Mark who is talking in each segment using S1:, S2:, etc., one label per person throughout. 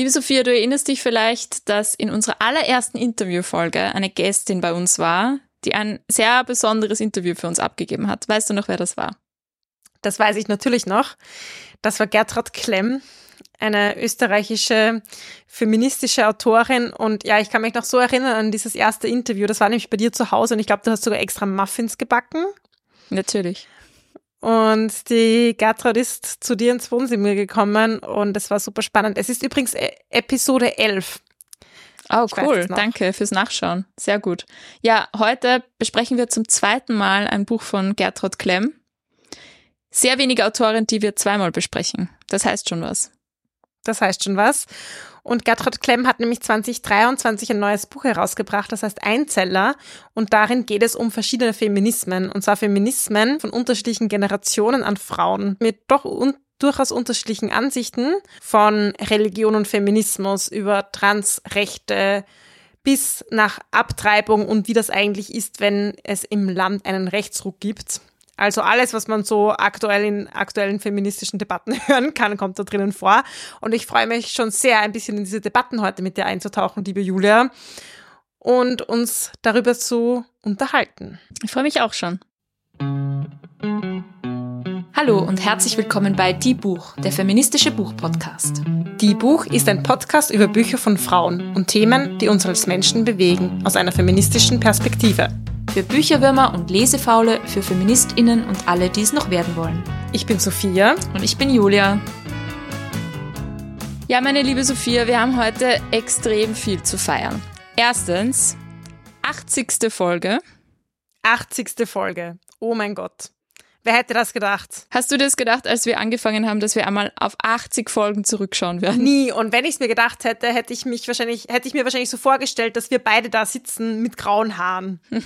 S1: Liebe Sophia, du erinnerst dich vielleicht, dass in unserer allerersten Interviewfolge eine Gästin bei uns war, die ein sehr besonderes Interview für uns abgegeben hat. Weißt du noch, wer das war?
S2: Das weiß ich natürlich noch. Das war Gertrud Klemm, eine österreichische feministische Autorin. Und ja, ich kann mich noch so erinnern an dieses erste Interview. Das war nämlich bei dir zu Hause und ich glaube, du hast sogar extra Muffins gebacken.
S1: Natürlich.
S2: Und die Gertrud ist zu dir ins Wohnzimmer gekommen und es war super spannend. Es ist übrigens e- Episode 11.
S1: Oh, cool. Danke fürs Nachschauen. Sehr gut. Ja, heute besprechen wir zum zweiten Mal ein Buch von Gertrud Klemm. Sehr wenige Autoren, die wir zweimal besprechen. Das heißt schon was.
S2: Das heißt schon was. Und Gertrud Klemm hat nämlich 2023 ein neues Buch herausgebracht, das heißt Einzeller. Und darin geht es um verschiedene Feminismen. Und zwar Feminismen von unterschiedlichen Generationen an Frauen mit doch un durchaus unterschiedlichen Ansichten von Religion und Feminismus über Transrechte bis nach Abtreibung und wie das eigentlich ist, wenn es im Land einen Rechtsruck gibt. Also alles, was man so aktuell in aktuellen feministischen Debatten hören kann, kommt da drinnen vor. Und ich freue mich schon sehr, ein bisschen in diese Debatten heute mit dir einzutauchen, liebe Julia, und uns darüber zu unterhalten.
S1: Ich freue mich auch schon. Hallo und herzlich willkommen bei Die Buch, der feministische Buchpodcast.
S2: Die Buch ist ein Podcast über Bücher von Frauen und Themen, die uns als Menschen bewegen, aus einer feministischen Perspektive.
S1: Für Bücherwürmer und Lesefaule, für FeministInnen und alle, die es noch werden wollen.
S2: Ich bin Sophia.
S1: Und ich bin Julia. Ja, meine liebe Sophia, wir haben heute extrem viel zu feiern. Erstens, 80. Folge.
S2: 80. Folge. Oh mein Gott. Wer hätte das gedacht?
S1: Hast du das gedacht, als wir angefangen haben, dass wir einmal auf 80 Folgen zurückschauen werden?
S2: Nie. Und wenn ich es mir gedacht hätte, hätte ich mich wahrscheinlich, hätte ich mir wahrscheinlich so vorgestellt, dass wir beide da sitzen mit grauen Haaren.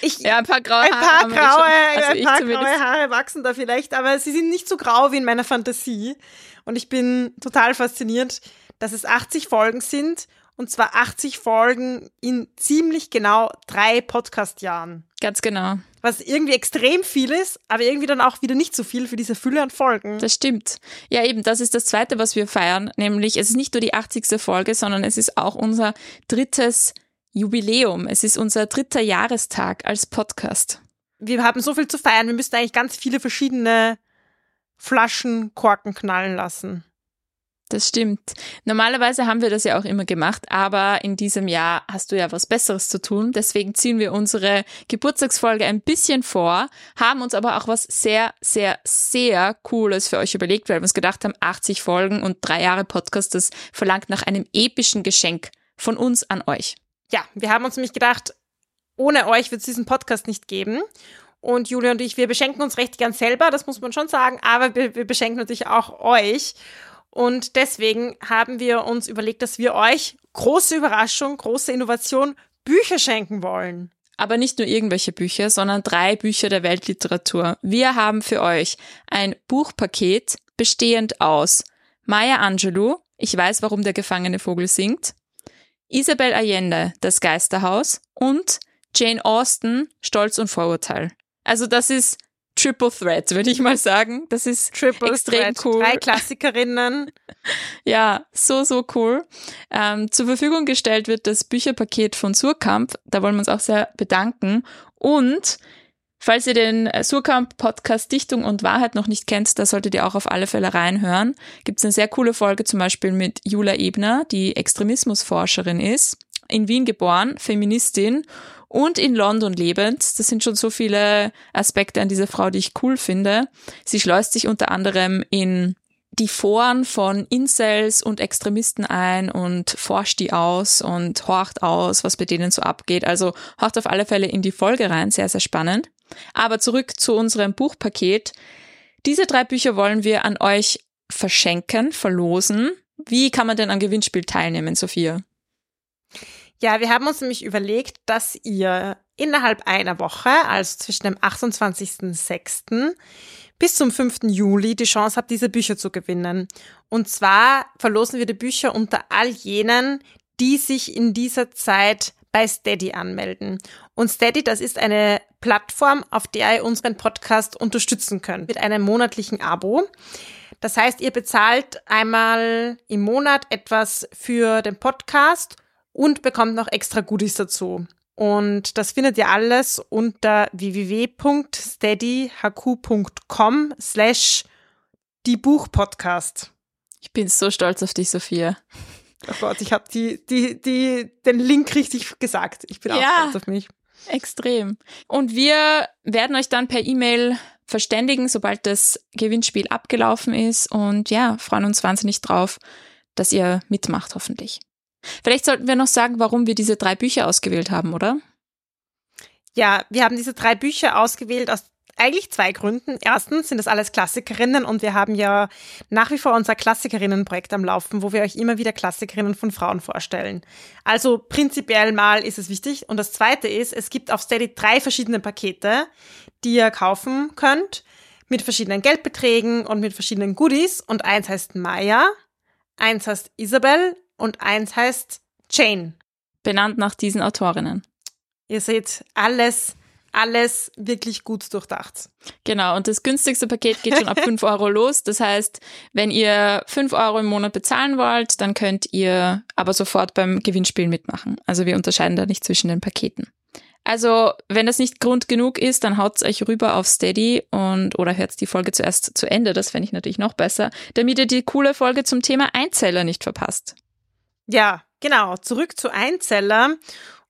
S1: Ich, ja, ein paar graue
S2: ein paar
S1: Haare.
S2: Graue, also ein paar graue Haare wachsen da vielleicht, aber sie sind nicht so grau wie in meiner Fantasie. Und ich bin total fasziniert, dass es 80 Folgen sind und zwar 80 Folgen in ziemlich genau drei Podcast-Jahren.
S1: Ganz genau.
S2: Was irgendwie extrem viel ist, aber irgendwie dann auch wieder nicht so viel für diese Fülle an Folgen.
S1: Das stimmt. Ja, eben, das ist das Zweite, was wir feiern. Nämlich, es ist nicht nur die 80. Folge, sondern es ist auch unser drittes Jubiläum. Es ist unser dritter Jahrestag als Podcast.
S2: Wir haben so viel zu feiern. Wir müssten eigentlich ganz viele verschiedene Flaschen Korken knallen lassen.
S1: Das stimmt. Normalerweise haben wir das ja auch immer gemacht, aber in diesem Jahr hast du ja was Besseres zu tun. Deswegen ziehen wir unsere Geburtstagsfolge ein bisschen vor, haben uns aber auch was sehr, sehr, sehr Cooles für euch überlegt, weil wir uns gedacht haben, 80 Folgen und drei Jahre Podcast, das verlangt nach einem epischen Geschenk von uns an euch.
S2: Ja, wir haben uns nämlich gedacht, ohne euch wird es diesen Podcast nicht geben. Und Julia und ich, wir beschenken uns recht gern selber, das muss man schon sagen, aber wir, wir beschenken natürlich auch euch. Und deswegen haben wir uns überlegt, dass wir euch große Überraschung, große Innovation Bücher schenken wollen.
S1: Aber nicht nur irgendwelche Bücher, sondern drei Bücher der Weltliteratur. Wir haben für euch ein Buchpaket bestehend aus Maya Angelou, Ich weiß, warum der gefangene Vogel singt, Isabel Allende, Das Geisterhaus und Jane Austen, Stolz und Vorurteil. Also das ist Triple Threat, würde ich mal sagen. Das ist Triple extrem Threat. cool.
S2: Drei Klassikerinnen.
S1: ja, so, so cool. Ähm, zur Verfügung gestellt wird das Bücherpaket von Surkamp. Da wollen wir uns auch sehr bedanken. Und falls ihr den Surkamp-Podcast Dichtung und Wahrheit noch nicht kennt, da solltet ihr auch auf alle Fälle reinhören. Gibt es eine sehr coole Folge zum Beispiel mit Jula Ebner, die Extremismusforscherin ist, in Wien geboren, Feministin und in London lebend. Das sind schon so viele Aspekte an dieser Frau, die ich cool finde. Sie schleust sich unter anderem in die Foren von Incels und Extremisten ein und forscht die aus und horcht aus, was bei denen so abgeht. Also horcht auf alle Fälle in die Folge rein, sehr, sehr spannend. Aber zurück zu unserem Buchpaket. Diese drei Bücher wollen wir an euch verschenken, verlosen. Wie kann man denn am Gewinnspiel teilnehmen, Sophia?
S2: Ja, wir haben uns nämlich überlegt, dass ihr innerhalb einer Woche, also zwischen dem 28.06. bis zum 5. Juli, die Chance habt, diese Bücher zu gewinnen. Und zwar verlosen wir die Bücher unter all jenen, die sich in dieser Zeit bei Steady anmelden. Und Steady, das ist eine Plattform, auf der ihr unseren Podcast unterstützen könnt mit einem monatlichen Abo. Das heißt, ihr bezahlt einmal im Monat etwas für den Podcast und bekommt noch extra Goodies dazu. Und das findet ihr alles unter www.steadyhq.com slash die Buchpodcast.
S1: Ich bin so stolz auf dich, Sophia.
S2: Oh Gott, ich habe die, die, die, den Link richtig gesagt. Ich bin auch
S1: Ja.
S2: stolz auf mich.
S1: Extrem. Und wir werden euch dann per E-Mail verständigen, sobald das Gewinnspiel abgelaufen ist. Und ja, freuen uns wahnsinnig drauf, dass ihr mitmacht, hoffentlich. Vielleicht sollten wir noch sagen, warum wir diese drei Bücher ausgewählt haben, oder?
S2: Ja, wir haben diese drei Bücher ausgewählt aus eigentlich zwei Gründen. Erstens sind das alles Klassikerinnen und wir haben ja nach wie vor unser Klassikerinnenprojekt am Laufen, wo wir euch immer wieder Klassikerinnen von Frauen vorstellen. Also prinzipiell mal ist es wichtig. Und das zweite ist, es gibt auf Steady drei verschiedene Pakete, die ihr kaufen könnt mit verschiedenen Geldbeträgen und mit verschiedenen Goodies. Und eins heißt Maya, eins heißt Isabel und eins heißt Jane.
S1: Benannt nach diesen Autorinnen.
S2: Ihr seht alles, alles wirklich gut durchdacht.
S1: Genau, und das günstigste Paket geht schon ab 5 Euro los. Das heißt, wenn ihr 5 Euro im Monat bezahlen wollt, dann könnt ihr aber sofort beim Gewinnspiel mitmachen. Also wir unterscheiden da nicht zwischen den Paketen. Also, wenn das nicht Grund genug ist, dann haut's euch rüber auf Steady und oder hört die Folge zuerst zu Ende, das fände ich natürlich noch besser, damit ihr die coole Folge zum Thema Einzeller nicht verpasst.
S2: Ja, genau. Zurück zu Einzeller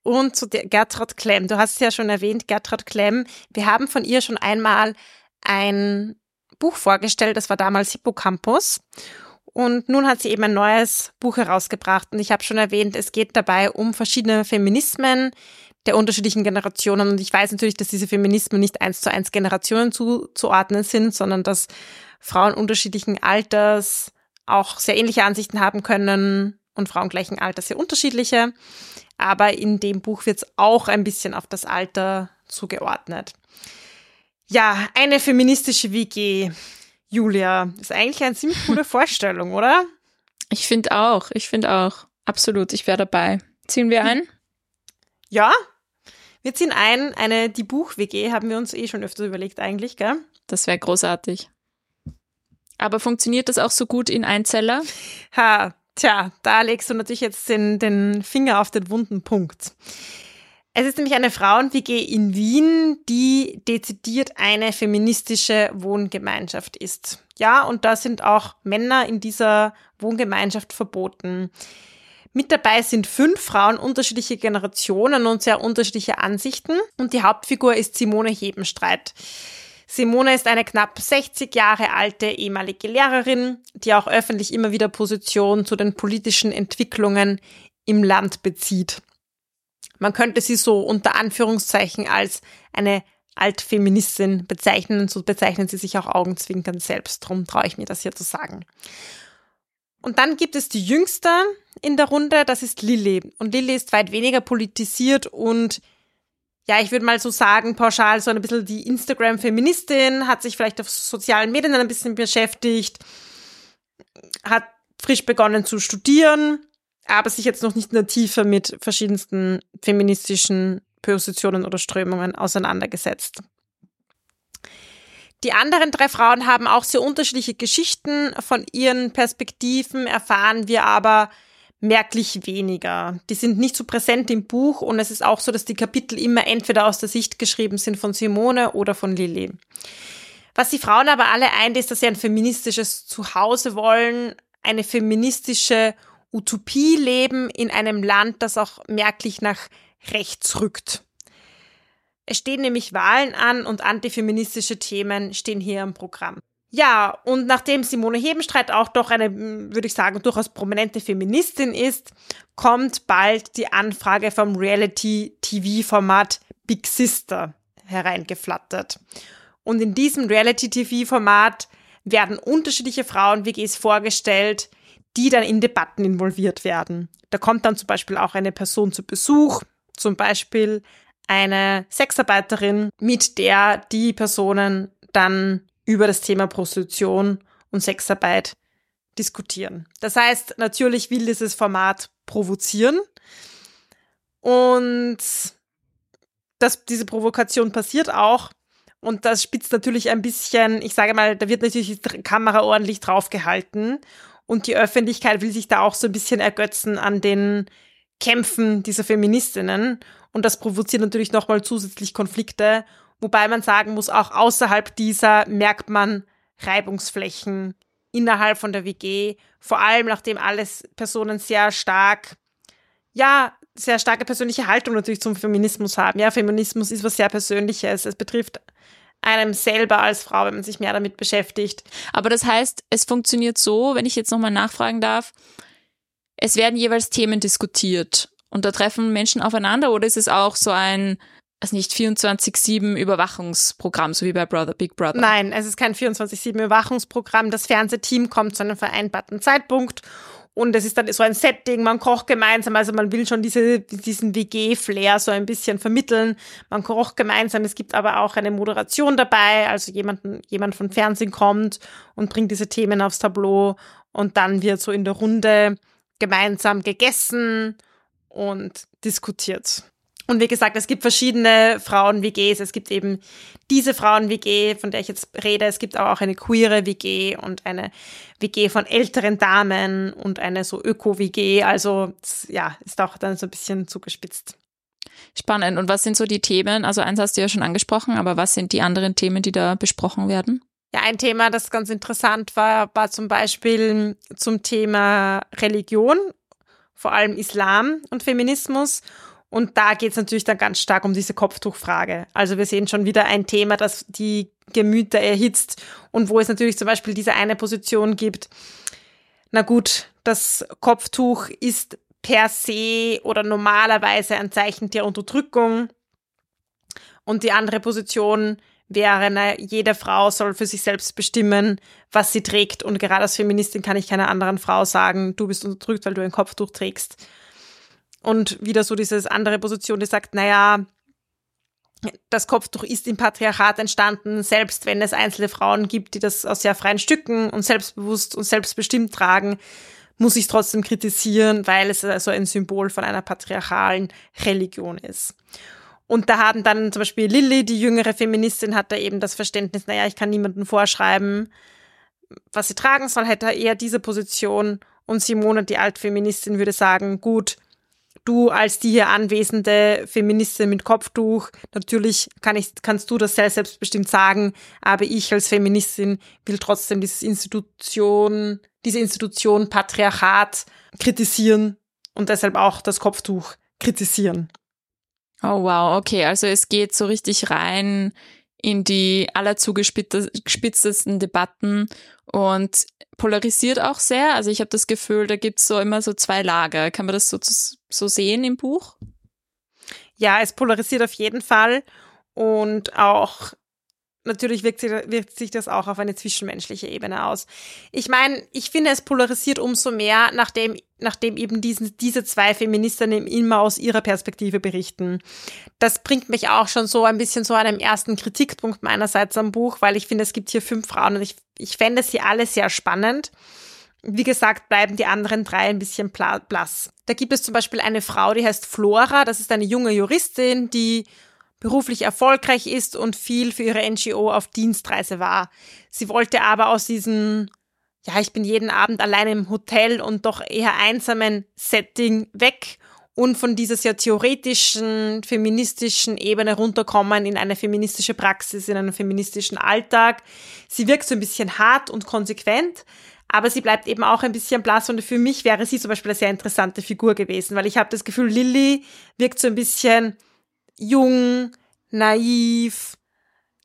S2: und zu Gertrud Klemm. Du hast es ja schon erwähnt, Gertrud Klemm. Wir haben von ihr schon einmal ein Buch vorgestellt, das war damals Hippocampus. Und nun hat sie eben ein neues Buch herausgebracht. Und ich habe schon erwähnt, es geht dabei um verschiedene Feminismen der unterschiedlichen Generationen. Und ich weiß natürlich, dass diese Feminismen nicht eins zu eins Generationen zuzuordnen sind, sondern dass Frauen unterschiedlichen Alters auch sehr ähnliche Ansichten haben können und Frauen gleichen Alters sehr unterschiedliche. Aber in dem Buch wird es auch ein bisschen auf das Alter zugeordnet. Ja, eine feministische WG. Julia, ist eigentlich eine ziemlich coole Vorstellung, oder?
S1: Ich finde auch, ich finde auch. Absolut, ich wäre dabei. Ziehen wir ein?
S2: Ja, wir ziehen ein. Eine Die Buch-WG haben wir uns eh schon öfter überlegt eigentlich, gell?
S1: Das wäre großartig. Aber funktioniert das auch so gut in Einzeller?
S2: Ha, tja, da legst du natürlich jetzt den, den Finger auf den wunden Punkt. Es ist nämlich eine Frauen-WG in Wien, die dezidiert eine feministische Wohngemeinschaft ist. Ja, und da sind auch Männer in dieser Wohngemeinschaft verboten. Mit dabei sind fünf Frauen unterschiedliche Generationen und sehr unterschiedliche Ansichten. Und die Hauptfigur ist Simone Hebenstreit. Simone ist eine knapp 60 Jahre alte ehemalige Lehrerin, die auch öffentlich immer wieder Position zu den politischen Entwicklungen im Land bezieht. Man könnte sie so unter Anführungszeichen als eine Altfeministin bezeichnen so bezeichnen sie sich auch augenzwinkern selbst. Drum traue ich mir das hier zu sagen. Und dann gibt es die Jüngste in der Runde, das ist Lilly. Und Lilly ist weit weniger politisiert und ja, ich würde mal so sagen, pauschal so ein bisschen die Instagram-Feministin, hat sich vielleicht auf sozialen Medien ein bisschen beschäftigt, hat frisch begonnen zu studieren, aber sich jetzt noch nicht in der Tiefe mit verschiedensten feministischen Positionen oder Strömungen auseinandergesetzt. Die anderen drei Frauen haben auch sehr unterschiedliche Geschichten. Von ihren Perspektiven erfahren wir aber merklich weniger. Die sind nicht so präsent im Buch und es ist auch so, dass die Kapitel immer entweder aus der Sicht geschrieben sind von Simone oder von Lilly. Was die Frauen aber alle eint, ist, dass sie ein feministisches Zuhause wollen, eine feministische Utopie leben in einem Land, das auch merklich nach rechts rückt. Es stehen nämlich Wahlen an und antifeministische Themen stehen hier im Programm. Ja, und nachdem Simone Hebenstreit auch doch eine, würde ich sagen, durchaus prominente Feministin ist, kommt bald die Anfrage vom Reality-TV-Format Big Sister hereingeflattert. Und in diesem Reality-TV-Format werden unterschiedliche Frauen-WGs vorgestellt, die dann in Debatten involviert werden. Da kommt dann zum Beispiel auch eine Person zu Besuch, zum Beispiel eine Sexarbeiterin, mit der die Personen dann über das Thema Prostitution und Sexarbeit diskutieren. Das heißt, natürlich will dieses Format provozieren und das, diese Provokation passiert auch. Und das spitzt natürlich ein bisschen, ich sage mal, da wird natürlich die Kamera ordentlich draufgehalten. Und die Öffentlichkeit will sich da auch so ein bisschen ergötzen an den Kämpfen dieser Feministinnen. Und das provoziert natürlich nochmal zusätzlich Konflikte. Wobei man sagen muss, auch außerhalb dieser merkt man Reibungsflächen innerhalb von der WG. Vor allem, nachdem alles Personen sehr stark, ja, sehr starke persönliche Haltung natürlich zum Feminismus haben. Ja, Feminismus ist was sehr Persönliches. Es betrifft einem selber als Frau, wenn man sich mehr damit beschäftigt.
S1: Aber das heißt, es funktioniert so, wenn ich jetzt nochmal nachfragen darf, es werden jeweils Themen diskutiert und da treffen Menschen aufeinander oder ist es auch so ein, also nicht 24-7 Überwachungsprogramm, so wie bei Brother, Big Brother?
S2: Nein, es ist kein 24-7 Überwachungsprogramm. Das Fernsehteam kommt zu einem vereinbarten Zeitpunkt und es ist dann so ein Setting, man kocht gemeinsam, also man will schon diese, diesen WG-Flair so ein bisschen vermitteln. Man kocht gemeinsam, es gibt aber auch eine Moderation dabei, also jemanden, jemand von Fernsehen kommt und bringt diese Themen aufs Tableau und dann wird so in der Runde gemeinsam gegessen und diskutiert. Und wie gesagt, es gibt verschiedene Frauen-WGs. Es gibt eben diese Frauen-WG, von der ich jetzt rede. Es gibt aber auch eine queere WG und eine WG von älteren Damen und eine so Öko-WG. Also ja, ist auch dann so ein bisschen zugespitzt.
S1: Spannend. Und was sind so die Themen? Also eins hast du ja schon angesprochen, aber was sind die anderen Themen, die da besprochen werden?
S2: Ja, ein Thema, das ganz interessant war, war zum Beispiel zum Thema Religion, vor allem Islam und Feminismus. Und da geht es natürlich dann ganz stark um diese Kopftuchfrage. Also wir sehen schon wieder ein Thema, das die Gemüter erhitzt und wo es natürlich zum Beispiel diese eine Position gibt. Na gut, das Kopftuch ist per se oder normalerweise ein Zeichen der Unterdrückung. Und die andere Position wäre, na, jede Frau soll für sich selbst bestimmen, was sie trägt. Und gerade als Feministin kann ich keiner anderen Frau sagen, du bist unterdrückt, weil du ein Kopftuch trägst. Und wieder so diese andere Position, die sagt, naja, das Kopftuch ist im Patriarchat entstanden, selbst wenn es einzelne Frauen gibt, die das aus sehr freien Stücken und selbstbewusst und selbstbestimmt tragen, muss ich trotzdem kritisieren, weil es also ein Symbol von einer patriarchalen Religion ist. Und da hatten dann zum Beispiel Lilly, die jüngere Feministin, hat da eben das Verständnis, naja, ich kann niemandem vorschreiben, was sie tragen soll, hätte eher diese Position. Und Simone, die Altfeministin, würde sagen, gut, du als die hier anwesende Feministin mit Kopftuch, natürlich kann ich, kannst du das sehr selbstbestimmt sagen, aber ich als Feministin will trotzdem diese Institution, diese Institution Patriarchat kritisieren und deshalb auch das Kopftuch kritisieren.
S1: Oh wow, okay, also es geht so richtig rein in die allerzugespitztesten Debatten und polarisiert auch sehr. Also ich habe das Gefühl, da gibt's so immer so zwei Lager. Kann man das so, so sehen im Buch?
S2: Ja, es polarisiert auf jeden Fall und auch natürlich wirkt sich, wirkt sich das auch auf eine zwischenmenschliche Ebene aus. Ich meine, ich finde, es polarisiert umso mehr, nachdem, nachdem eben diesen, diese zwei Feministinnen immer aus ihrer Perspektive berichten. Das bringt mich auch schon so ein bisschen so an einem ersten Kritikpunkt meinerseits am Buch, weil ich finde, es gibt hier fünf Frauen und ich, ich fände sie alle sehr spannend. Wie gesagt, bleiben die anderen drei ein bisschen blass. Da gibt es zum Beispiel eine Frau, die heißt Flora. Das ist eine junge Juristin, die beruflich erfolgreich ist und viel für ihre NGO auf Dienstreise war. Sie wollte aber aus diesem, ja, ich bin jeden Abend allein im Hotel und doch eher einsamen Setting weg und von dieser sehr theoretischen, feministischen Ebene runterkommen in eine feministische Praxis, in einen feministischen Alltag. Sie wirkt so ein bisschen hart und konsequent, aber sie bleibt eben auch ein bisschen blass und für mich wäre sie zum Beispiel eine sehr interessante Figur gewesen, weil ich habe das Gefühl, Lilly wirkt so ein bisschen jung, naiv,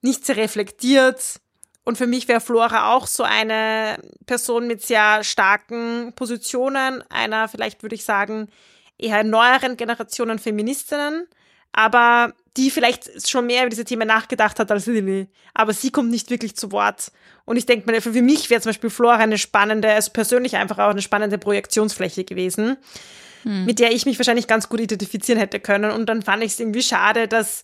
S2: nicht sehr reflektiert. Und für mich wäre Flora auch so eine Person mit sehr starken Positionen, einer vielleicht würde ich sagen eher neueren Generationen Feministinnen, aber die vielleicht schon mehr über diese Themen nachgedacht hat als Lilly. Aber sie kommt nicht wirklich zu Wort. Und ich denke mir, für mich wäre zum Beispiel Flora eine spannende, also persönlich einfach auch eine spannende Projektionsfläche gewesen hm. mit der ich mich wahrscheinlich ganz gut identifizieren hätte können. Und dann fand ich es irgendwie schade, dass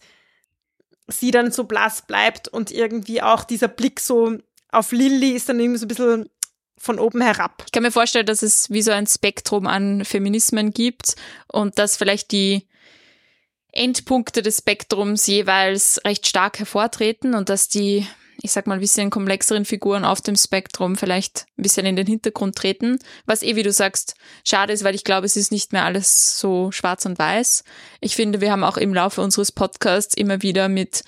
S2: sie dann so blass bleibt und irgendwie auch dieser Blick so auf Lilly ist dann irgendwie so ein bisschen von oben herab.
S1: Ich kann mir vorstellen, dass es wie so ein Spektrum an Feminismen gibt und dass vielleicht die Endpunkte des Spektrums jeweils recht stark hervortreten und dass die, ich sag mal, ein bisschen komplexeren Figuren auf dem Spektrum vielleicht ein bisschen in den Hintergrund treten. Was eh, wie du sagst, schade ist, weil ich glaube, es ist nicht mehr alles so schwarz und weiß. Ich finde, wir haben auch im Laufe unseres Podcasts immer wieder mit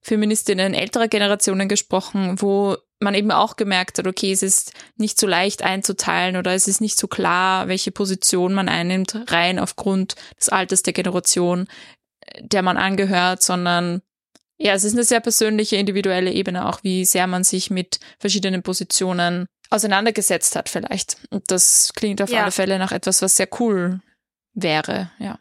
S1: Feministinnen älterer Generationen gesprochen, wo man eben auch gemerkt hat, okay, es ist nicht so leicht einzuteilen oder es ist nicht so klar, welche Position man einnimmt, rein aufgrund des Alters der Generation, der man angehört, sondern ja, es ist eine sehr persönliche, individuelle Ebene auch, wie sehr man sich mit verschiedenen Positionen auseinandergesetzt hat vielleicht. Und das klingt auf ja. alle Fälle nach etwas, was sehr cool wäre, ja.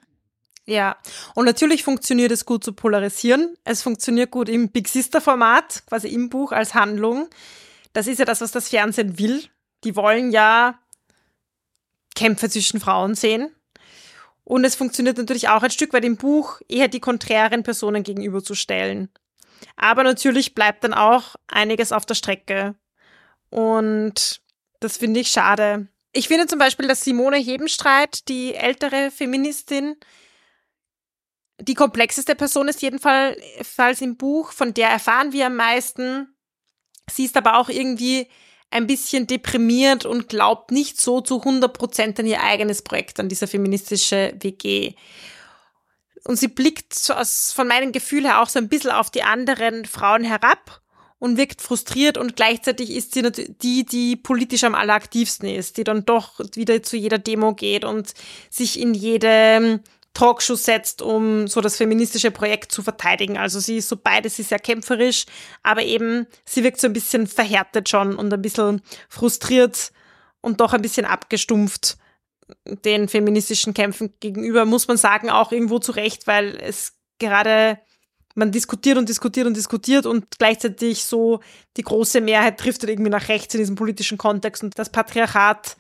S2: Ja, und natürlich funktioniert es gut zu polarisieren. Es funktioniert gut im Big Sister Format, quasi im Buch als Handlung. Das ist ja das, was das Fernsehen will. Die wollen ja Kämpfe zwischen Frauen sehen. Und es funktioniert natürlich auch ein Stück weit im Buch, eher die konträren Personen gegenüberzustellen. Aber natürlich bleibt dann auch einiges auf der Strecke. Und das finde ich schade. Ich finde zum Beispiel, dass Simone Hebenstreit, die ältere Feministin, die komplexeste Person ist jedenfalls im Buch, von der erfahren wir am meisten. Sie ist aber auch irgendwie ein bisschen deprimiert und glaubt nicht so zu 100 Prozent an ihr eigenes Projekt, an dieser feministische WG. Und sie blickt von meinem Gefühl her auch so ein bisschen auf die anderen Frauen herab und wirkt frustriert und gleichzeitig ist sie die, die politisch am alleraktivsten ist, die dann doch wieder zu jeder Demo geht und sich in jedem Talkshow setzt, um so das feministische Projekt zu verteidigen. Also sie ist so beides, sie ist sehr kämpferisch, aber eben sie wirkt so ein bisschen verhärtet schon und ein bisschen frustriert und doch ein bisschen abgestumpft den feministischen Kämpfen gegenüber, muss man sagen, auch irgendwo zurecht, weil es gerade man diskutiert und diskutiert und diskutiert und gleichzeitig so die große Mehrheit driftet irgendwie nach rechts in diesem politischen Kontext und das Patriarchat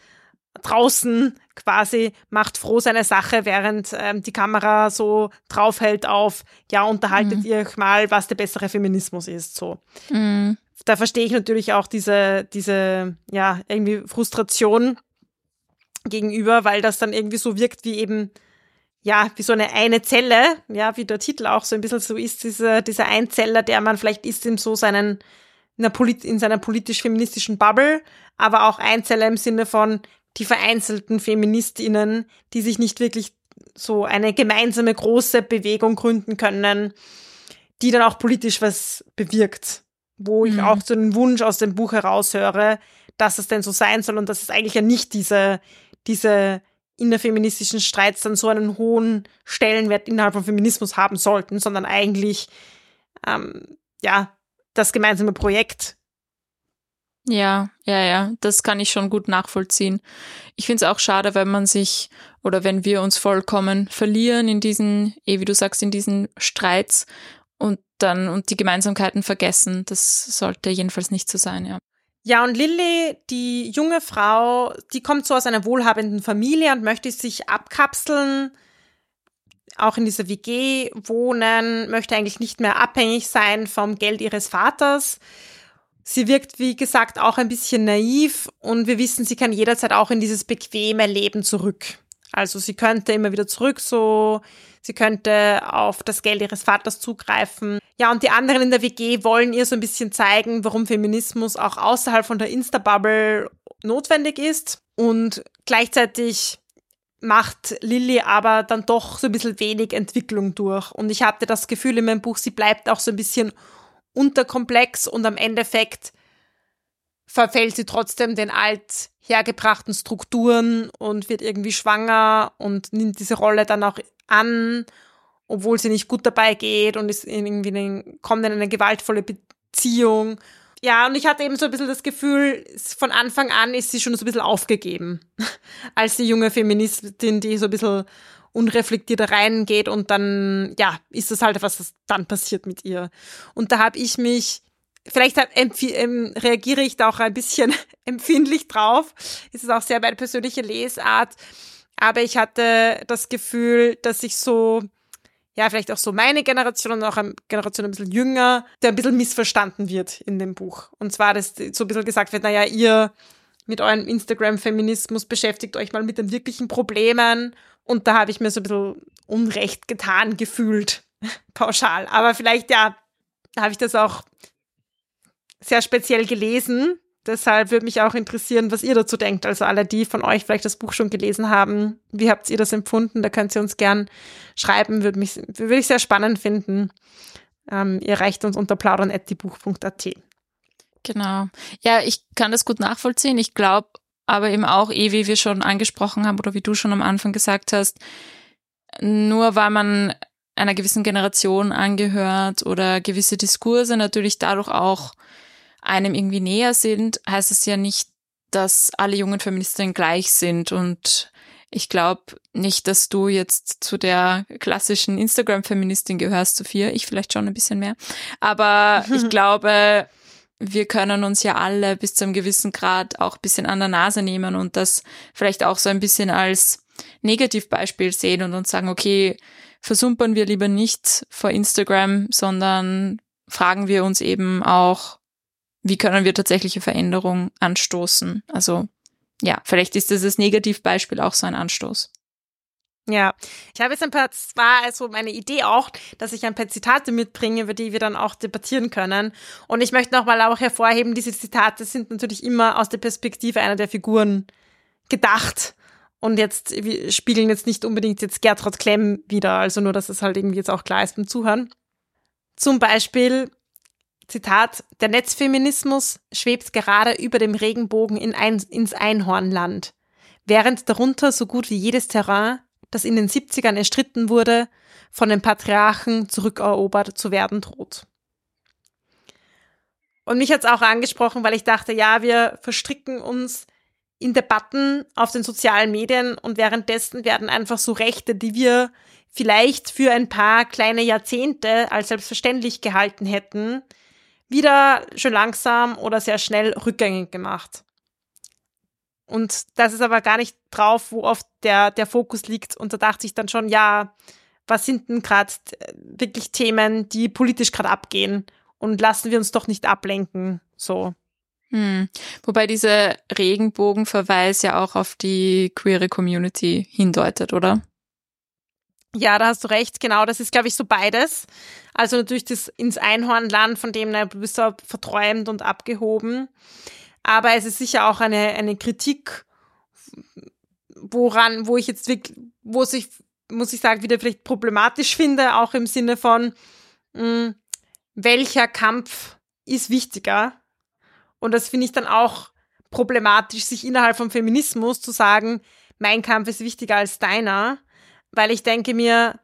S2: draußen quasi macht froh seine Sache, während ähm, die Kamera so draufhält auf, ja, unterhaltet mhm. ihr euch mal, was der bessere Feminismus ist, so. Mhm. Da verstehe ich natürlich auch diese, diese, ja, irgendwie Frustration gegenüber, weil das dann irgendwie so wirkt wie eben, ja, wie so eine eine Zelle, ja, wie der Titel auch so ein bisschen so ist, dieser, dieser Einzeller, der man vielleicht ist in so seinen, in, in seiner politisch-feministischen Bubble, aber auch Einzeller im Sinne von, die vereinzelten Feministinnen, die sich nicht wirklich so eine gemeinsame große Bewegung gründen können, die dann auch politisch was bewirkt. Wo ich mhm. auch so einen Wunsch aus dem Buch heraushöre, dass es denn so sein soll und dass es eigentlich ja nicht diese, diese innerfeministischen Streits dann so einen hohen Stellenwert innerhalb von Feminismus haben sollten, sondern eigentlich ähm, ja das gemeinsame Projekt
S1: ja, ja, ja, das kann ich schon gut nachvollziehen. Ich finde es auch schade, wenn man sich oder wenn wir uns vollkommen verlieren in diesen, eh wie du sagst, in diesen Streits und dann und die Gemeinsamkeiten vergessen. Das sollte jedenfalls nicht so sein, ja.
S2: Ja, und Lilly, die junge Frau, die kommt so aus einer wohlhabenden Familie und möchte sich abkapseln, auch in dieser WG wohnen, möchte eigentlich nicht mehr abhängig sein vom Geld ihres Vaters. Sie wirkt, wie gesagt, auch ein bisschen naiv und wir wissen, sie kann jederzeit auch in dieses bequeme Leben zurück. Also sie könnte immer wieder zurück, so, sie könnte auf das Geld ihres Vaters zugreifen. Ja, und die anderen in der WG wollen ihr so ein bisschen zeigen, warum Feminismus auch außerhalb von der Insta-Bubble notwendig ist. Und gleichzeitig macht Lilly aber dann doch so ein bisschen wenig Entwicklung durch. Und ich hatte das Gefühl in meinem Buch, sie bleibt auch so ein bisschen unterkomplex und am Endeffekt verfällt sie trotzdem den alt hergebrachten Strukturen und wird irgendwie schwanger und nimmt diese Rolle dann auch an, obwohl sie nicht gut dabei geht und ist irgendwie in, kommt in eine gewaltvolle Beziehung. Ja, und ich hatte eben so ein bisschen das Gefühl, von Anfang an ist sie schon so ein bisschen aufgegeben. Als die junge Feministin, die so ein bisschen unreflektierter reingeht und dann, ja, ist das halt was, was dann passiert mit ihr. Und da habe ich mich, vielleicht ähm, reagiere ich da auch ein bisschen empfindlich drauf. Es ist auch sehr meine persönliche Lesart. Aber ich hatte das Gefühl, dass ich so, ja, vielleicht auch so meine Generation und auch eine Generation ein bisschen jünger, der ein bisschen missverstanden wird in dem Buch. Und zwar, dass so ein bisschen gesagt wird, naja, ihr mit eurem Instagram-Feminismus beschäftigt euch mal mit den wirklichen Problemen und da habe ich mir so ein bisschen Unrecht getan gefühlt, pauschal. Aber vielleicht, ja, habe ich das auch sehr speziell gelesen. Deshalb würde mich auch interessieren, was ihr dazu denkt. Also alle, die von euch vielleicht das Buch schon gelesen haben, wie habt ihr das empfunden? Da könnt ihr uns gern schreiben, würde mich, würde ich sehr spannend finden. Ähm, ihr reicht uns unter plaudern.diebuch.at.
S1: Genau. Ja, ich kann das gut nachvollziehen. Ich glaube aber eben auch, eh, wie wir schon angesprochen haben oder wie du schon am Anfang gesagt hast, nur weil man einer gewissen Generation angehört oder gewisse Diskurse natürlich dadurch auch einem irgendwie näher sind, heißt es ja nicht, dass alle jungen Feministinnen gleich sind und ich glaube nicht, dass du jetzt zu der klassischen Instagram-Feministin gehörst, Sophia. Ich vielleicht schon ein bisschen mehr. Aber ich glaube, wir können uns ja alle bis zu einem gewissen Grad auch bisschen an der Nase nehmen und das vielleicht auch so ein bisschen als Negativbeispiel sehen und uns sagen, okay, versumpern wir lieber nicht vor Instagram, sondern fragen wir uns eben auch, wie können wir tatsächliche Veränderung anstoßen? Also ja, vielleicht ist dieses Negativbeispiel auch so ein Anstoß.
S2: Ja, ich habe jetzt ein paar, es war also meine Idee auch, dass ich ein paar Zitate mitbringe, über die wir dann auch debattieren können. Und ich möchte nochmal auch hervorheben, diese Zitate sind natürlich immer aus der Perspektive einer der Figuren gedacht und jetzt spiegeln jetzt nicht unbedingt jetzt Gertrud Klemm wieder, also nur, dass es halt irgendwie jetzt auch klar ist beim Zuhören. Zum Beispiel, Zitat, der Netzfeminismus schwebt gerade über dem Regenbogen in ein, ins Einhornland, während darunter so gut wie jedes Terrain das in den 70ern erstritten wurde, von den Patriarchen zurückerobert zu werden droht. Und mich hat es auch angesprochen, weil ich dachte, ja, wir verstricken uns in Debatten auf den sozialen Medien und währenddessen werden einfach so Rechte, die wir vielleicht für ein paar kleine Jahrzehnte als selbstverständlich gehalten hätten, wieder schon langsam oder sehr schnell rückgängig gemacht. Und das ist aber gar nicht drauf, wo oft der, der Fokus liegt. Und da dachte ich dann schon, ja, was sind denn gerade äh, wirklich Themen, die politisch gerade abgehen? Und lassen wir uns doch nicht ablenken. So.
S1: Hm. Wobei dieser Regenbogenverweis ja auch auf die queere Community hindeutet, oder?
S2: Ja, da hast du recht. Genau, das ist, glaube ich, so beides. Also natürlich das ins Einhornland, von dem na, du bist du verträumt und abgehoben. Aber es ist sicher auch eine, eine Kritik, woran, wo ich jetzt wirklich, wo sich, muss ich sagen, wieder vielleicht problematisch finde, auch im Sinne von, mh, hm, welcher Kampf ist wichtiger? Und das finde ich dann auch problematisch, sich innerhalb vom Feminismus zu sagen, mein Kampf ist wichtiger als deiner, weil ich denke mir,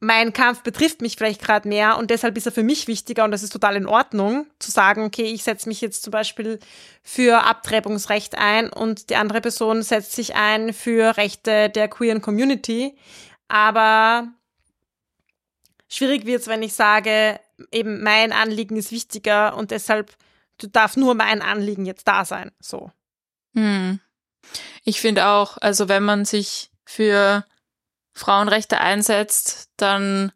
S2: mein Kampf betrifft mich vielleicht gerade mehr und deshalb ist er für mich wichtiger und das ist total in Ordnung, zu sagen, okay, ich setze mich jetzt zum Beispiel für Abtreibungsrecht ein und die andere Person setzt sich ein für Rechte der queeren Community. Aber schwierig wird es, wenn ich sage, eben mein Anliegen ist wichtiger und deshalb darf nur mein Anliegen jetzt da sein. So.
S1: Hm. Ich finde auch, also wenn man sich für Frauenrechte einsetzt, dann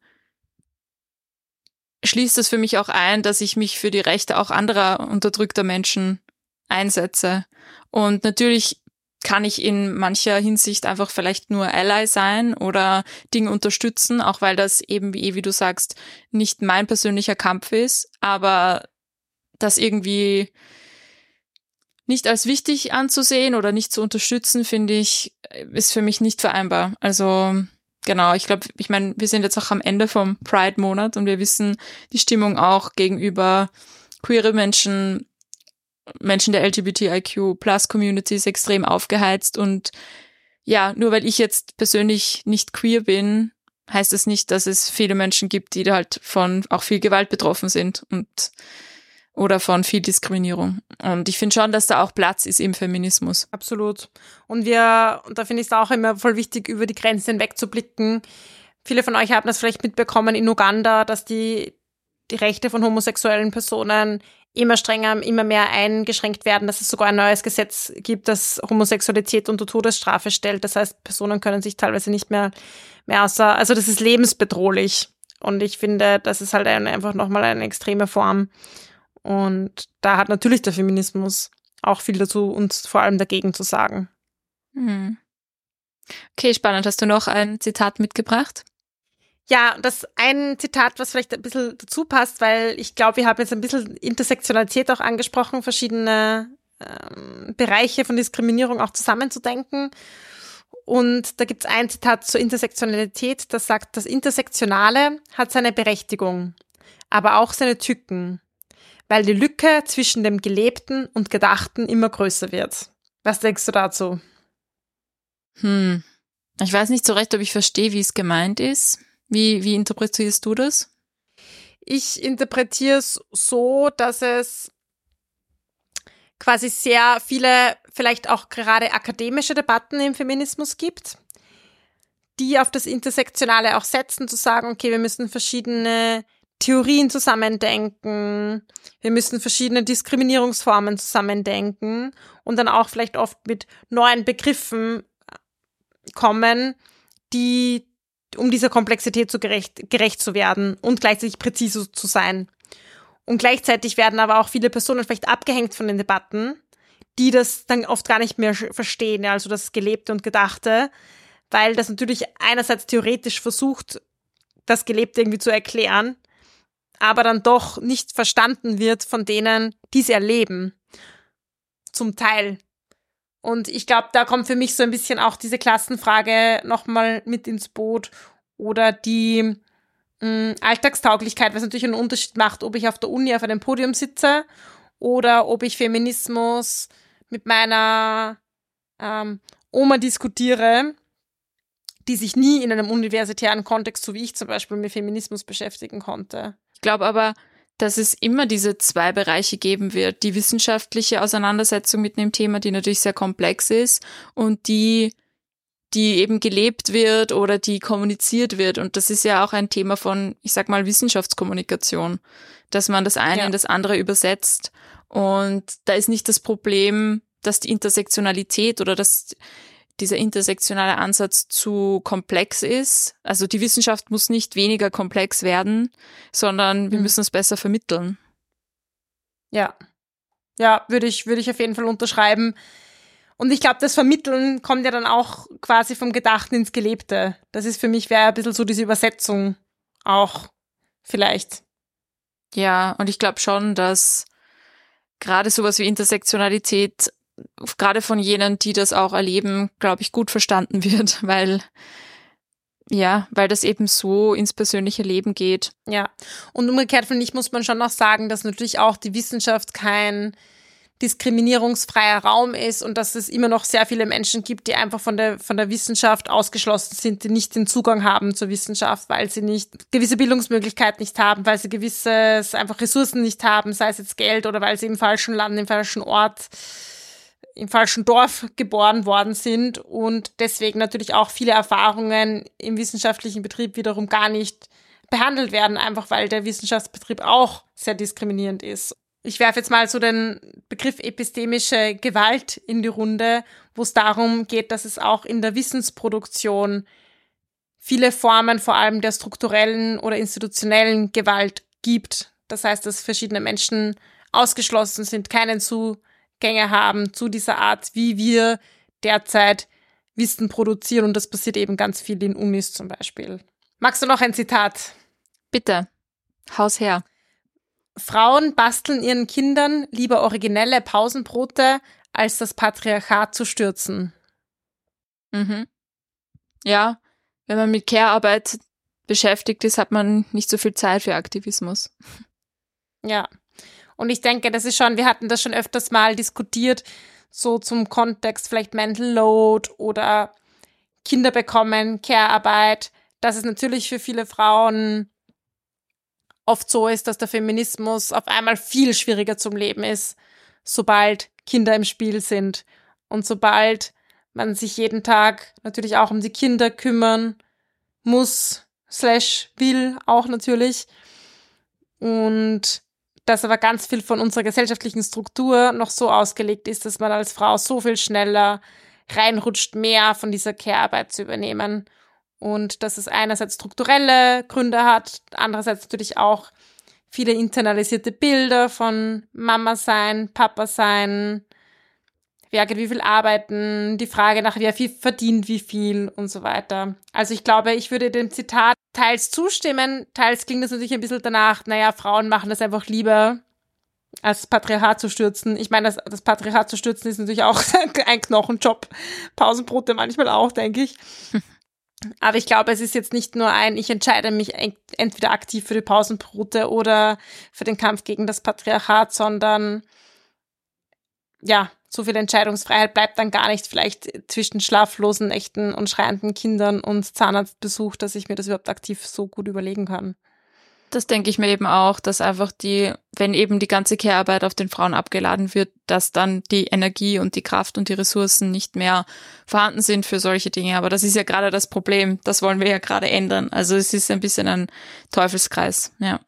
S1: schließt das für mich auch ein, dass ich mich für die Rechte auch anderer unterdrückter Menschen einsetze. Und natürlich kann ich in mancher Hinsicht einfach vielleicht nur Ally sein oder Dinge unterstützen, auch weil das eben, wie, wie du sagst, nicht mein persönlicher Kampf ist, aber das irgendwie nicht als wichtig anzusehen oder nicht zu unterstützen, finde ich, ist für mich nicht vereinbar. Also genau, ich glaube, ich meine, wir sind jetzt auch am Ende vom Pride-Monat und wir wissen die Stimmung auch gegenüber queere Menschen, Menschen der LGBTIQ Plus Community ist extrem aufgeheizt und ja, nur weil ich jetzt persönlich nicht queer bin, heißt es das nicht, dass es viele Menschen gibt, die halt von auch viel Gewalt betroffen sind und oder von viel Diskriminierung. Und ich finde schon, dass da auch Platz ist im Feminismus.
S2: Absolut. Und wir, und da finde ich es auch immer voll wichtig, über die Grenzen hinwegzublicken. Viele von euch haben das vielleicht mitbekommen in Uganda, dass die, die Rechte von homosexuellen Personen immer strenger, immer mehr eingeschränkt werden, dass es sogar ein neues Gesetz gibt, das Homosexualität unter Todesstrafe stellt. Das heißt, Personen können sich teilweise nicht mehr, mehr außer, also das ist lebensbedrohlich. Und ich finde, das ist halt ein, einfach nochmal eine extreme Form und da hat natürlich der Feminismus auch viel dazu und vor allem dagegen zu sagen.
S1: Hm. Okay, spannend. Hast du noch ein Zitat mitgebracht?
S2: Ja, das ein Zitat, was vielleicht ein bisschen dazu passt, weil ich glaube, wir haben jetzt ein bisschen Intersektionalität auch angesprochen, verschiedene ähm, Bereiche von Diskriminierung auch zusammenzudenken. Und da gibt es ein Zitat zur Intersektionalität, das sagt, das Intersektionale hat seine Berechtigung, aber auch seine Tücken, weil die Lücke zwischen dem Gelebten und Gedachten immer größer wird. Was denkst du dazu?
S1: Hm. Ich weiß nicht so recht, ob ich verstehe, wie es gemeint ist. Wie, wie interpretierst du das?
S2: Ich interpretiere es so, dass es quasi sehr viele, vielleicht auch gerade akademische Debatten im Feminismus gibt, die auf das Intersektionale auch setzen, zu sagen, okay, wir müssen verschiedene Theorien zusammendenken, wir müssen verschiedene Diskriminierungsformen zusammendenken und dann auch vielleicht oft mit neuen Begriffen kommen, die um dieser Komplexität zu gerecht, gerecht zu werden und gleichzeitig präzise zu sein. Und gleichzeitig werden aber auch viele Personen vielleicht abgehängt von den Debatten, die das dann oft gar nicht mehr verstehen, also das Gelebte und Gedachte, weil das natürlich einerseits theoretisch versucht, das Gelebte irgendwie zu erklären, aber dann doch nicht verstanden wird von denen, die es erleben. Zum Teil. Und ich glaube, da kommt für mich so ein bisschen auch diese Klassenfrage nochmal mit ins Boot oder die mh, mm, Alltagstauglichkeit, was natürlich einen Unterschied macht, ob ich auf der Uni auf einem Podium sitze oder ob ich Feminismus mit meiner ähm, Oma diskutiere, die sich nie in einem universitären Kontext, so wie ich zum Beispiel, mit Feminismus beschäftigen konnte.
S1: Ich glaube aber, dass es immer diese zwei Bereiche geben wird. Die wissenschaftliche Auseinandersetzung mit einem Thema, die natürlich sehr komplex ist und die, die eben gelebt wird oder die kommuniziert wird. Und das ist ja auch ein Thema von, ich sag mal, Wissenschaftskommunikation, dass man das eine ja. in das andere übersetzt. Und da ist nicht das Problem, dass die Intersektionalität oder dass dieser intersektionale Ansatz zu komplex ist. Also die Wissenschaft muss nicht weniger komplex werden, sondern wir mhm. müssen es besser vermitteln.
S2: Ja. Ja, würde ich, würde ich auf jeden Fall unterschreiben. Und ich glaube, das Vermitteln kommt ja dann auch quasi vom Gedachten ins Gelebte. Das ist für mich, wäre ein bisschen so diese Übersetzung auch vielleicht.
S1: Ja, und ich glaube schon, dass gerade sowas wie Intersektionalität gerade von jenen, die das auch erleben, glaube ich, gut verstanden wird, weil ja, weil das eben so ins persönliche Leben geht.
S2: Ja, und umgekehrt finde ich, muss man schon noch sagen, dass natürlich auch die Wissenschaft kein diskriminierungsfreier Raum ist und dass es immer noch sehr viele Menschen gibt, die einfach von der, von der Wissenschaft ausgeschlossen sind, die nicht den Zugang haben zur Wissenschaft, weil sie nicht gewisse Bildungsmöglichkeiten nicht haben, weil sie gewisse einfach Ressourcen nicht haben, sei es jetzt Geld oder weil sie im falschen Land, im falschen Ort im falschen Dorf geboren worden sind und deswegen natürlich auch viele Erfahrungen im wissenschaftlichen Betrieb wiederum gar nicht behandelt werden, einfach weil der Wissenschaftsbetrieb auch sehr diskriminierend ist. Ich werfe jetzt mal so den Begriff epistemische Gewalt in die Runde, wo es darum geht, dass es auch in der Wissensproduktion viele Formen vor allem der strukturellen oder institutionellen Gewalt gibt. Das heißt, dass verschiedene Menschen ausgeschlossen sind, keinen zu Zugänge haben zu dieser Art, wie wir derzeit Wissen produzieren. Und das passiert eben ganz viel in Unis zum Beispiel. Magst du noch ein Zitat?
S1: Bitte. Haus her.
S2: Frauen basteln ihren Kindern lieber originelle Pausenbrote, als das Patriarchat zu stürzen.
S1: Mhm. Ja, wenn man mit Care-Arbeit beschäftigt ist, hat man nicht so viel Zeit für Aktivismus.
S2: Ja, und ich denke, das ist schon, wir hatten das schon öfters mal diskutiert, so zum Kontext vielleicht Mental Load oder Kinder bekommen, Care-Arbeit, dass es natürlich für viele Frauen oft so ist, dass der Feminismus auf einmal viel schwieriger zum Leben ist, sobald Kinder im Spiel sind und sobald man sich jeden Tag natürlich auch um die Kinder kümmern muss, slash will auch natürlich. Und dass aber ganz viel von unserer gesellschaftlichen Struktur noch so ausgelegt ist, dass man als Frau so viel schneller reinrutscht, mehr von dieser Care-Arbeit zu übernehmen. Und dass es einerseits strukturelle Gründe hat, andererseits natürlich auch viele internalisierte Bilder von Mama sein, Papa sein, wer geht wie viel arbeiten, die Frage nach wer viel verdient wie viel und so weiter. Also ich glaube, ich würde dem Zitat teils zustimmen, teils klingt das natürlich ein bisschen danach, naja, Frauen machen das einfach lieber, als Patriarchat zu stürzen. Ich meine, das, das Patriarchat zu stürzen ist natürlich auch ein Knochenjob. Pausenbrote manchmal auch, denke ich. Aber ich glaube, es ist jetzt nicht nur ein, ich entscheide mich entweder aktiv für die Pausenbrote oder für den Kampf gegen das Patriarchat, sondern ja, so viel Entscheidungsfreiheit bleibt dann gar nicht vielleicht zwischen schlaflosen Nächten und schreienden Kindern und Zahnarztbesuch, dass ich mir das überhaupt aktiv so gut überlegen kann.
S1: Das denke ich mir eben auch, dass einfach die, wenn eben die ganze Care-Arbeit auf den Frauen abgeladen wird, dass dann die Energie und die Kraft und die Ressourcen nicht mehr vorhanden sind für solche Dinge. Aber das ist ja gerade das Problem. Das wollen wir ja gerade ändern. Also es ist ein bisschen ein Teufelskreis, ja.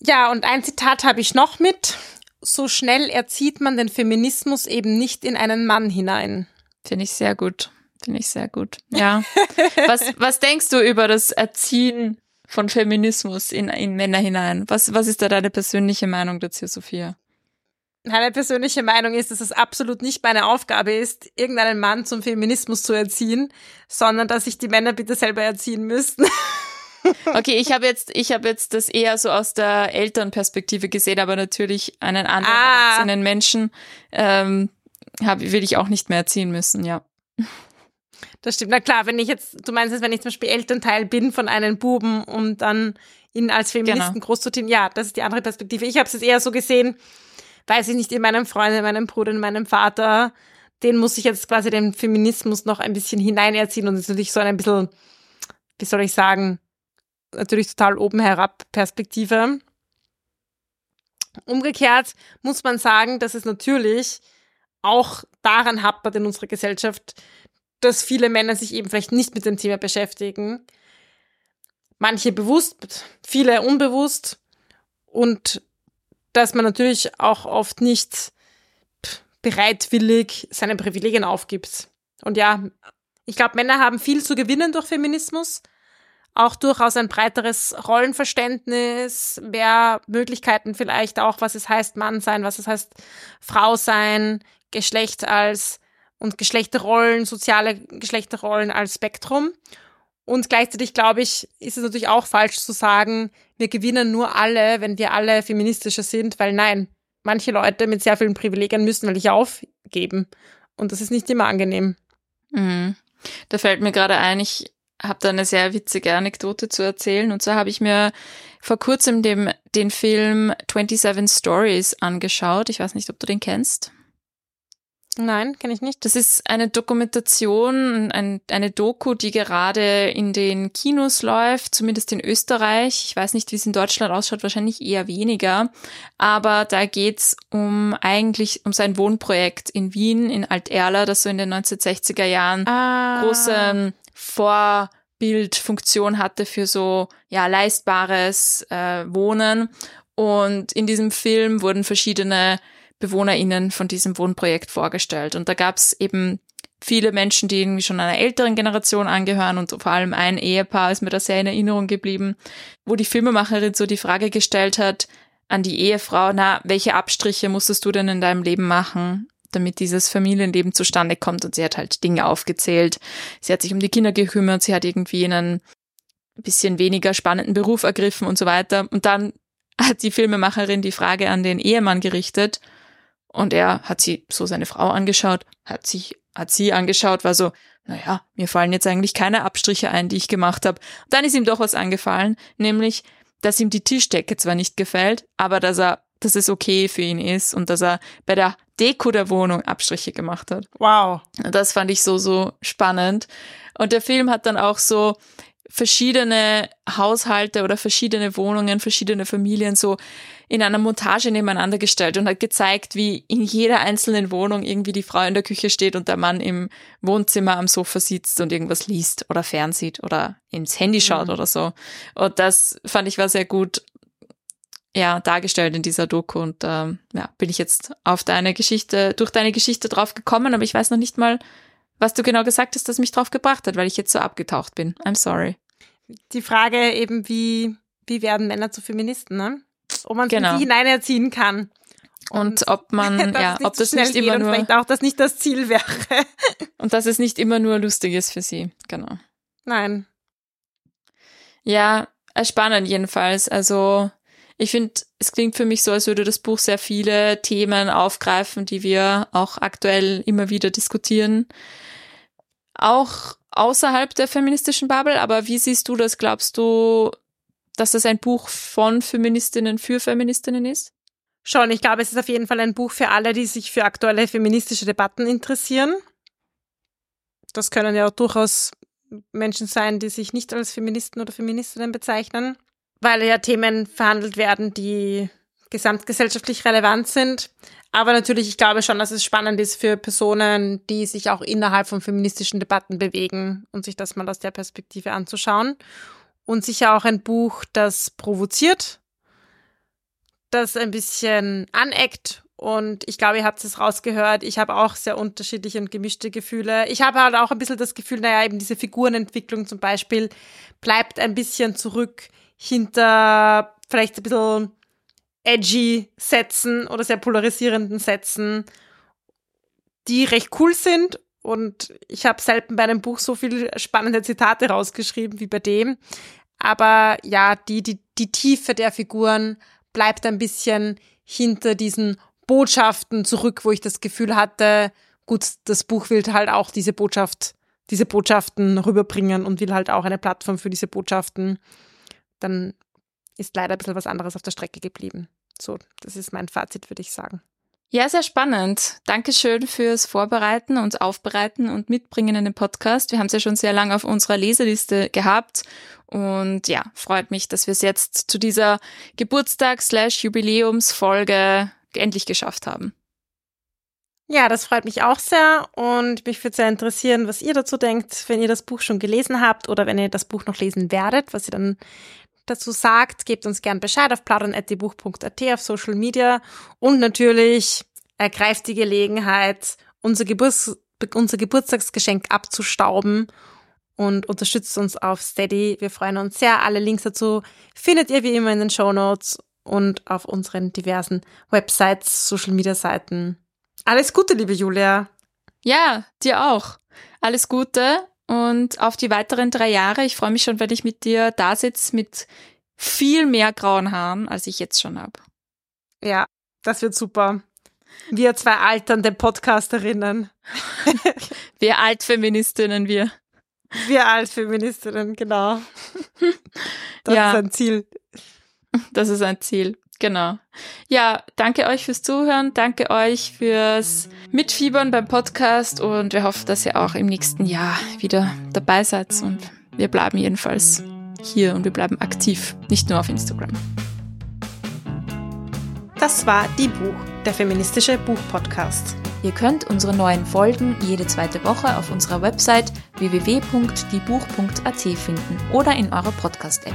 S2: Ja, und ein Zitat habe ich noch mit. So schnell erzieht man den Feminismus eben nicht in einen Mann hinein.
S1: Finde ich sehr gut. Finde ich sehr gut. Ja. was, was denkst du über das Erziehen von Feminismus in, in Männer hinein. Was, was ist da deine persönliche Meinung dazu, Sophia?
S2: Meine persönliche Meinung ist, dass es absolut nicht meine Aufgabe ist, irgendeinen Mann zum Feminismus zu erziehen, sondern dass sich die Männer bitte selber erziehen müssten.
S1: Okay, ich habe jetzt, ich habe jetzt das eher so aus der Elternperspektive gesehen, aber natürlich einen anderen ah. erwachsenen Menschen ähm, hab, will ich auch nicht mehr erziehen müssen, ja.
S2: Das stimmt. Na klar, wenn ich jetzt, du meinst jetzt, wenn ich zum Beispiel Elternteil bin von einem Buben und dann ihn als Feministen genau. großzuziehen, ja, das ist die andere Perspektive. Ich habe es jetzt eher so gesehen, weiß ich nicht, in meinem Freund, in meinem Bruder, in meinem Vater, den muss ich jetzt quasi den Feminismus noch ein bisschen hineinerziehen und das ist natürlich so ein bisschen, wie soll ich sagen, natürlich total oben herab Perspektive. Umgekehrt muss man sagen, dass es natürlich auch daran hapert in unserer Gesellschaft, dass viele Männer sich eben vielleicht nicht mit dem Thema beschäftigen. Manche bewusst, viele unbewusst. Und dass man natürlich auch oft nicht bereitwillig seine Privilegien aufgibt. Und ja, ich glaube, Männer haben viel zu gewinnen durch Feminismus. Auch durchaus ein breiteres Rollenverständnis, mehr Möglichkeiten vielleicht auch, was es heißt Mann sein, was es heißt Frau sein, Geschlecht als und Geschlechterrollen, soziale Geschlechterrollen als Spektrum. Und gleichzeitig, glaube ich, ist es natürlich auch falsch zu sagen, wir gewinnen nur alle, wenn wir alle feministischer sind, weil nein, manche Leute mit sehr vielen Privilegien müssen weil ich aufgeben. Und das ist nicht immer angenehm.
S1: Mhm. Da fällt mir gerade ein, ich habe da eine sehr witzige Anekdote zu erzählen. Und zwar habe ich mir vor kurzem dem, den Film 27 Stories angeschaut. Ich weiß nicht, ob du den kennst.
S2: Nein, kenne ich nicht.
S1: Das ist eine Dokumentation, ein, eine Doku, die gerade in den Kinos läuft, zumindest in Österreich. Ich weiß nicht, wie es in Deutschland ausschaut, wahrscheinlich eher weniger. Aber da geht's um eigentlich um sein Wohnprojekt in Wien, in Alterla, das so in den 1960er Jahren ah. große Vorbildfunktion hatte für so ja leistbares äh, Wohnen. Und in diesem Film wurden verschiedene BewohnerInnen von diesem Wohnprojekt vorgestellt. Und da gab es eben viele Menschen, die irgendwie schon einer älteren Generation angehören und vor allem ein Ehepaar ist mir da sehr in Erinnerung geblieben, wo die Filmemacherin so die Frage gestellt hat an die Ehefrau, na, welche Abstriche musstest du denn in deinem Leben machen, damit dieses Familienleben zustande kommt? Und sie hat halt Dinge aufgezählt. Sie hat sich um die Kinder gekümmert, sie hat irgendwie einen bisschen weniger spannenden Beruf ergriffen und so weiter. Und dann hat die Filmemacherin die Frage an den Ehemann gerichtet, und er hat sie so seine Frau angeschaut, hat sich, hat sie angeschaut, war so, naja, mir fallen jetzt eigentlich keine Abstriche ein, die ich gemacht habe. Dann ist ihm doch was angefallen, nämlich, dass ihm die Tischdecke zwar nicht gefällt, aber dass er, dass es okay für ihn ist und dass er bei der Deko der Wohnung Abstriche gemacht hat.
S2: Wow.
S1: Das fand ich so, so spannend. Und der Film hat dann auch so verschiedene Haushalte oder verschiedene Wohnungen, verschiedene Familien so in einer Montage nebeneinander gestellt und hat gezeigt, wie in jeder einzelnen Wohnung irgendwie die Frau in der Küche steht und der Mann im Wohnzimmer am Sofa sitzt und irgendwas liest oder fernsieht oder ins Handy schaut mhm. oder so. Und das fand ich war sehr gut ja, dargestellt in dieser Doku und ähm, ja, bin ich jetzt auf deine Geschichte, durch deine Geschichte drauf gekommen, aber ich weiß noch nicht mal, was du genau gesagt hast, das mich drauf gebracht hat, weil ich jetzt so abgetaucht bin. I'm sorry.
S2: Die Frage eben, wie, wie werden Männer zu Feministen, ne? ob man genau. sie hineinerziehen kann.
S1: Und ob man, ja, ob das nicht immer nur.
S2: Vielleicht auch, dass nicht das Ziel wäre.
S1: und dass es nicht immer nur lustig ist für sie. Genau.
S2: Nein.
S1: Ja, spannend jedenfalls. Also, ich finde, es klingt für mich so, als würde das Buch sehr viele Themen aufgreifen, die wir auch aktuell immer wieder diskutieren. Auch außerhalb der feministischen Bubble. Aber wie siehst du das? Glaubst du, dass das ein Buch von Feministinnen für Feministinnen ist?
S2: Schon, ich glaube, es ist auf jeden Fall ein Buch für alle, die sich für aktuelle feministische Debatten interessieren. Das können ja auch durchaus Menschen sein, die sich nicht als Feministen oder Feministinnen bezeichnen, weil ja Themen verhandelt werden, die gesamtgesellschaftlich relevant sind. Aber natürlich, ich glaube schon, dass es spannend ist für Personen, die sich auch innerhalb von feministischen Debatten bewegen und sich das mal aus der Perspektive anzuschauen. Und sicher auch ein Buch, das provoziert, das ein bisschen aneckt. Und ich glaube, ihr habt es rausgehört. Ich habe auch sehr unterschiedliche und gemischte Gefühle. Ich habe halt auch ein bisschen das Gefühl, naja, eben diese Figurenentwicklung zum Beispiel bleibt ein bisschen zurück hinter vielleicht ein bisschen edgy Sätzen oder sehr polarisierenden Sätzen, die recht cool sind. Und ich habe selten bei einem Buch so viele spannende Zitate rausgeschrieben wie bei dem. Aber ja, die, die, die Tiefe der Figuren bleibt ein bisschen hinter diesen Botschaften zurück, wo ich das Gefühl hatte, gut, das Buch will halt auch diese Botschaft, diese Botschaften rüberbringen und will halt auch eine Plattform für diese Botschaften. Dann ist leider ein bisschen was anderes auf der Strecke geblieben. So, das ist mein Fazit, würde ich sagen.
S1: Ja, sehr spannend. Dankeschön fürs Vorbereiten und Aufbereiten und Mitbringen in den Podcast. Wir haben es ja schon sehr lange auf unserer Leseliste gehabt. Und ja, freut mich, dass wir es jetzt zu dieser Geburtstags-Jubiläumsfolge endlich geschafft haben.
S2: Ja, das freut mich auch sehr und mich würde sehr interessieren, was ihr dazu denkt, wenn ihr das Buch schon gelesen habt oder wenn ihr das Buch noch lesen werdet, was ihr dann dazu sagt. Gebt uns gern Bescheid auf plaudern.debuch.at auf Social Media und natürlich ergreift die Gelegenheit, unser, Geburts unser Geburtstagsgeschenk abzustauben und unterstützt uns auf Steady. Wir freuen uns sehr. Alle Links dazu findet ihr wie immer in den Show Notes und auf unseren diversen Websites, Social Media Seiten. Alles Gute, liebe Julia.
S1: Ja, dir auch. Alles Gute und auf die weiteren drei Jahre. Ich freue mich schon, wenn ich mit dir da sitze mit viel mehr grauen Haaren, als ich jetzt schon habe.
S2: Ja, das wird super. Wir zwei alternde Podcasterinnen.
S1: wir Altfeministinnen, wir.
S2: Wir Altfeministinnen, genau. Das ja. ist ein Ziel.
S1: Das ist ein Ziel. Genau. Ja, danke euch fürs Zuhören, danke euch fürs Mitfiebern beim Podcast und wir hoffen, dass ihr auch im nächsten Jahr wieder dabei seid und wir bleiben jedenfalls hier und wir bleiben aktiv, nicht nur auf Instagram.
S2: Das war Die Buch, der feministische Buchpodcast.
S1: Ihr könnt unsere neuen Folgen jede zweite Woche auf unserer Website www.diebuch.at finden oder in eurer Podcast-App.